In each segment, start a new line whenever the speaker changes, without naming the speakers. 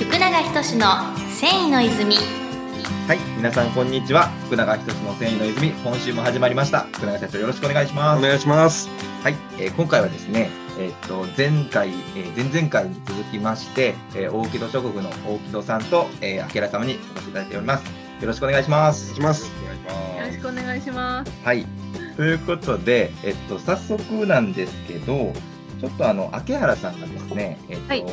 福永仁の繊維の泉
はい、皆さんこんにちは。福永仁の繊維の泉、今週も始まりました。福永社長よろしくお願いします。
お願いします。
はい、えー今回はですね、えーっと前回、えー前々回に続きまして、えー大木戸諸国の大木戸さんと、えー、明様にお越しいただいております。よろしくお願いします。
お願いします。
よろしくお願いします。
はい。ということで、えっと、早速なんですけど、ちょっとあの、秋原さんがですね、えっと、
はい。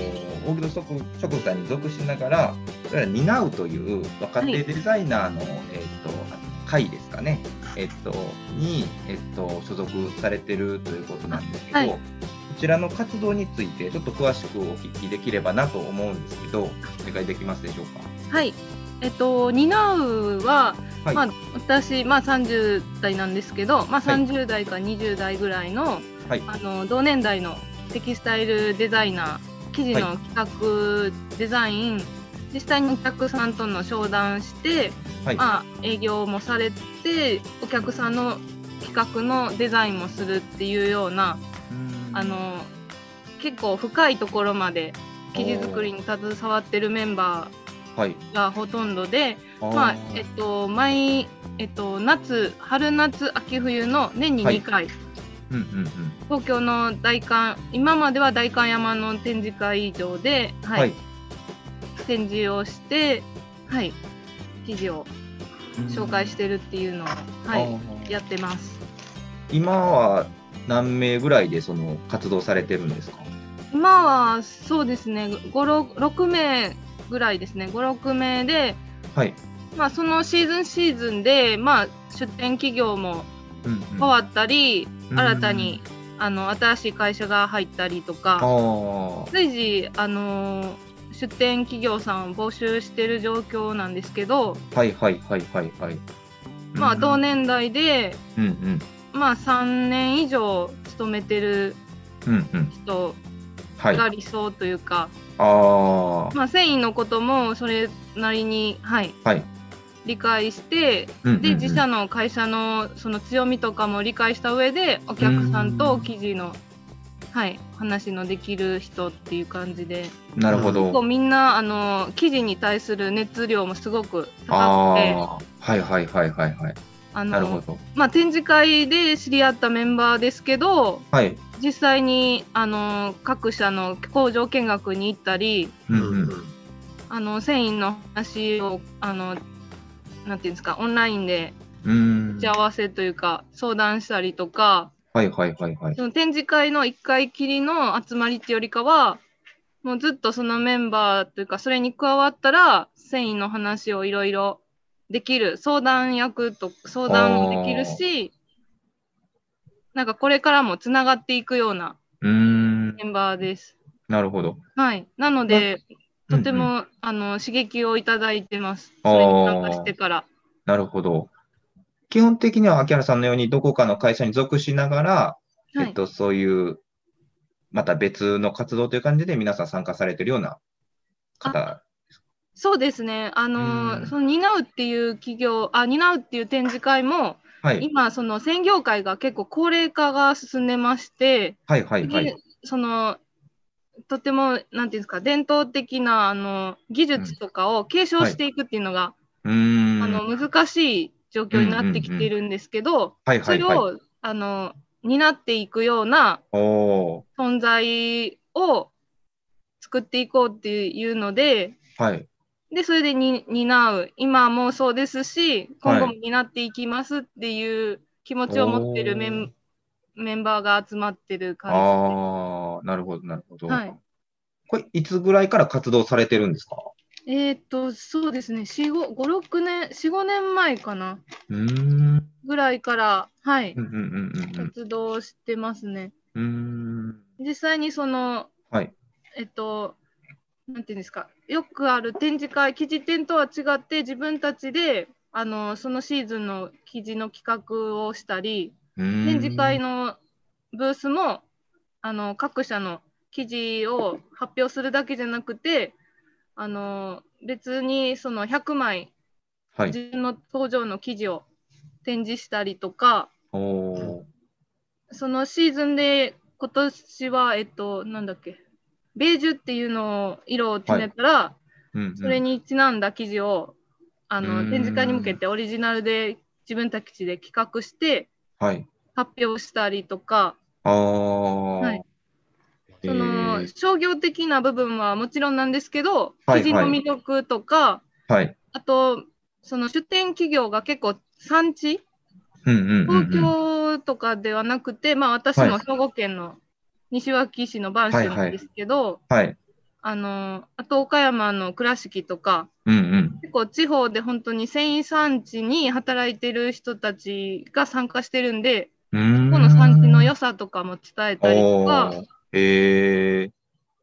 大木戸諸国諸国さんに属しながら、いわゆる担うという若手デザイナーの、えっと、会ですかね、えっと、に、えっと、所属されてるということなんですけど、
はい。
こちらの活動について、ちょっと詳しくお聞きできればなと思うんですけど、お願いできますでしょうか？
はい。えっと、担うは、
はい。
まあ、私、まあ、30代なんですけど、まあ、
はい。
30代か20代ぐらいの、
はい。
あの同年代のテキスタイルデザイナー、記事の企画、デザイン、実際にお客さんとの商談して、
はい。
まあ、営業もされて、お客さんの企画のデザインもするっていうような、あの結構深いところまで記事作りに携わってるメンバ
はい。
ーがほとんどで、
あー。
まあえっと、毎、えっと、夏春夏秋冬の年に2回、
うんうんうん。
東京の大観今までは代官山の展示会場で、はい
はい。
展示をして、はい、記事を紹介してるっていうのを、は
あ
い、
ー
やってます。
今は何名ぐらいでその活動されてるんですか？
今はそうですね5 6名ぐらいですね56名で、
はい。
まあ、そのシーズンシーズンで、まあ、出店企業も変わったり、
うん
新たにあの新しい会社が入ったりと
あ
か
ー
随時、あのー出店企業さんを募集してる状況なんですけど、
はいはいはいはいはい。
まあ、
うん
同。年代で、
うんうん。
まあ、3年以上勤めてる
うんうん。
人
はい。あ
が理想というか、
あー。
まあ、繊維のこともそれなりに、はい、
はい。
理解して
うんうんうん
で自社の会社のその強みとかも理解した上でお客さんと記事の、はい、話のできる人っていう感じで
なるほ
結構
ど。
みんなあの記事に対する熱量もすごく高くて。
はいはいはいはいはい。
あの、
なるほど。
まあ、展示会で知り合ったメンバーですけど
はい。
実際にあの各社の工場見学に行ったり
うんうん。
あの繊維の話をあのなんていうんですかオンラインで
うん
打ち合わせというか相談したりとか
はいはいはいはい。
その展示会の1回きりの集まりっていうよりかはもうずっとそのメンバーというかそれに加わったら繊維の話をいろいろできる相談役と相談もできるしなんかこれからもつながっていくような。メンバーです。
なるほど。
はい、なのでとて
うんうん
も、あの刺激をいただいてます。それに参加してから。
なるほど。基本的には秋原さんのようにどこかの会社に属しながら、
はい
えっと、そういう、また別の活動という感じで皆さん参加されてるような方。
そうですね。あの、
うん
その担うっていう企業、あ、担うっていう展示会も、
はい。
今、その専業界が結構高齢化が進んでまして、
はいはいは
で
い。
その、とても、なんていうんですか、伝統的なあの技術とかを継承していくっていうのが、
うーん。
あの難しい状況になってきているんですけど。それを、あの担っていくような存在を作っていこうっていうので、
はい。
で、それでに担う、今もそうですし、今後も担っていきますっていう気持ちを持ってるメン,、メンバーが集まってる感
ああ、なるほど、なるほど。
はい
これ、いつぐらいから活動されてるんですか？
えーっと、そうですね、4、5、5 6年、4、5年前かな、
うーん。
ぐらいから、はい
うん、うんうんうん
活動してますね。
うん。
実際にその、
はい。
えっと、なんていうんですか、よくある展示会、記事展とは違って、自分たちで、あのそのシーズンの記事の企画をしたり、展
展
示会のブースもあの各社の記事を発表するだけじゃなくてあの別にその100枚
はい。
自分の工場の記事を展示したりとかそのシーズンで今年はえっとなんだっけベージュっていうのを色を決めたら、
うんうん
それにちなんだ記事をあの
うん
展示会に向けてオリジナルで自分たちで企画して
はい。
発表したりとか、
ああ。
はい
へ
その
ー
商業的な部分はもちろんなんですけど、
はい
記事の魅力とか、
はい。
あと、その出展企業が結構産地、
うんうんうんうん。
東京とかではなくて、まあ私も兵庫県の西脇市の播州なんですけど、
はい。
あの、あと岡山の倉敷とか、
うんうん。
結構地方で本当に繊維産地に働いてる人たちが参加してるんで、
うーん
この産良さとかも伝えたりとか。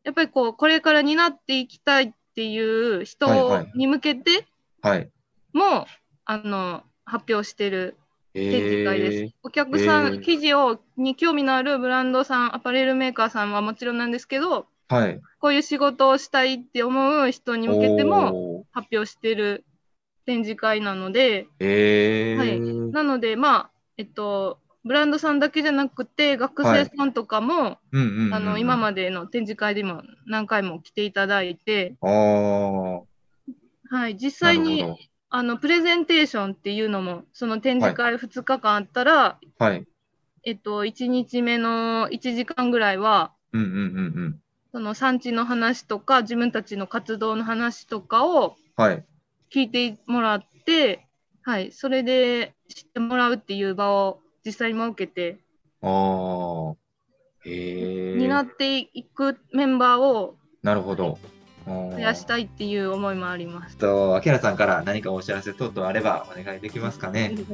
やっぱりこう、これから担っていきたいっていう
はい
人
はい
に向けて
はい。
も、あの、発表してる展示会です。お客さん、記事をに興味のあるブランドさん、アパレルメーカーさんはもちろんなんですけど、
はい。
こういう仕事をしたいって思う人に向けても。発表してる展示会なので。はいなので、まあ、えっと、ブランドさんだけじゃなくて、学生さんとかも、今までの展示会でも何回も来ていただいて。はい、実際にあのプレゼンテーションっていうのも、その展示会2日間あったら、
はい。
えっと、1日目の1時間ぐらいは、
うんうんうんうん。
その産地の話とか、自分たちの活動の話とかを
はい。
聞いてもらって、はい、それで知ってもらうっていう場を実際に設けて、
ああ。へえ。
担っていくメンバーを
なるほど。増
増やしたいっていう思いもあります。
と、秋原さんから何かお知らせ等々あればお願いできますかね。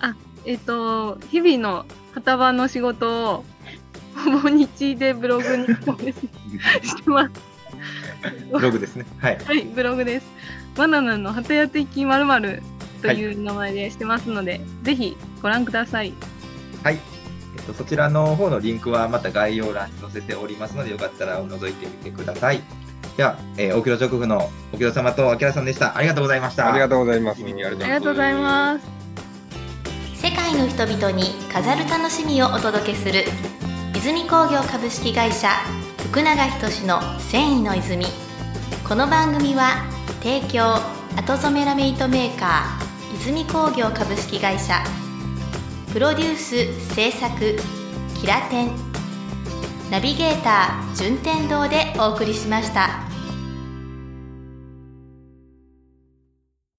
あ、えっ、と、日々の旗場の仕事を、ほぼ日でブログに してます。
ブログですね。はい。
はい、ブログです。バナナの旗屋的まるまるという名前でしてますので、ぜひご覧ください。
はい。えっと、そちらの方のリンクはまた概要欄に載せておりますので、よかったら覗いてみてください。では、えー、沖野直府の沖野様と秋原さんでした。ありがとうございました。
ありがとうございます。
ありがとう
ありがとうございます。
世界の人々に飾る楽しみをお届けする泉工業株式会社福永仁の繊維の泉この番組は提供後染めラメ糸メーカー泉工業株式会社プロデュース制作キラテンナビゲーター順天堂でお送りしました。